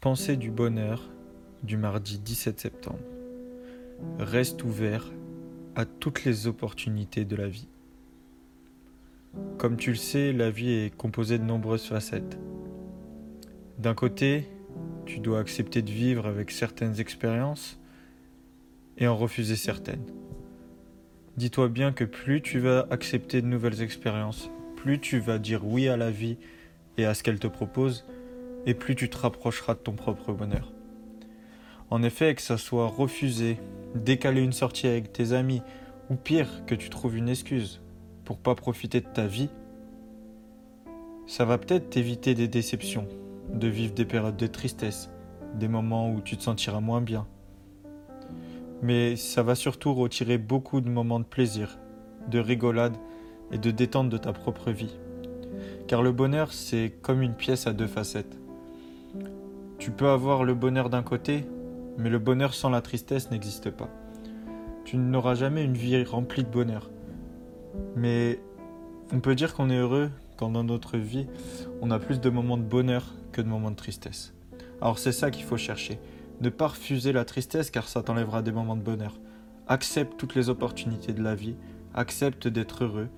Pensée du bonheur du mardi 17 septembre. Reste ouvert à toutes les opportunités de la vie. Comme tu le sais, la vie est composée de nombreuses facettes. D'un côté, tu dois accepter de vivre avec certaines expériences et en refuser certaines. Dis-toi bien que plus tu vas accepter de nouvelles expériences, plus tu vas dire oui à la vie et à ce qu'elle te propose, et plus tu te rapprocheras de ton propre bonheur. En effet, que ça soit refuser, décaler une sortie avec tes amis, ou pire, que tu trouves une excuse pour pas profiter de ta vie, ça va peut-être t'éviter des déceptions, de vivre des périodes de tristesse, des moments où tu te sentiras moins bien. Mais ça va surtout retirer beaucoup de moments de plaisir, de rigolade et de détente de ta propre vie. Car le bonheur, c'est comme une pièce à deux facettes. Tu peux avoir le bonheur d'un côté, mais le bonheur sans la tristesse n'existe pas. Tu n'auras jamais une vie remplie de bonheur. Mais on peut dire qu'on est heureux quand dans notre vie, on a plus de moments de bonheur que de moments de tristesse. Alors c'est ça qu'il faut chercher. Ne pas refuser la tristesse car ça t'enlèvera des moments de bonheur. Accepte toutes les opportunités de la vie, accepte d'être heureux,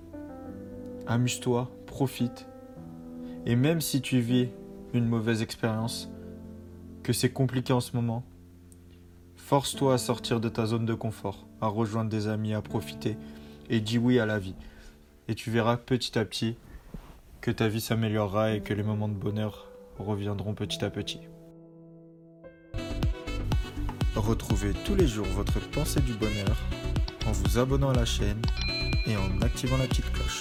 amuse-toi, profite. Et même si tu vis une mauvaise expérience, que c'est compliqué en ce moment, force-toi à sortir de ta zone de confort, à rejoindre des amis, à profiter, et dis oui à la vie. Et tu verras petit à petit que ta vie s'améliorera et que les moments de bonheur reviendront petit à petit. Retrouvez tous les jours votre pensée du bonheur en vous abonnant à la chaîne et en activant la petite cloche.